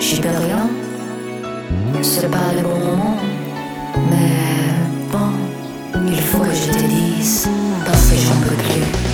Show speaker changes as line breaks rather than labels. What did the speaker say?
Supérieur, c'est pas le bon moment, mais bon, il faut que je te dise, parce que j'en peux plus.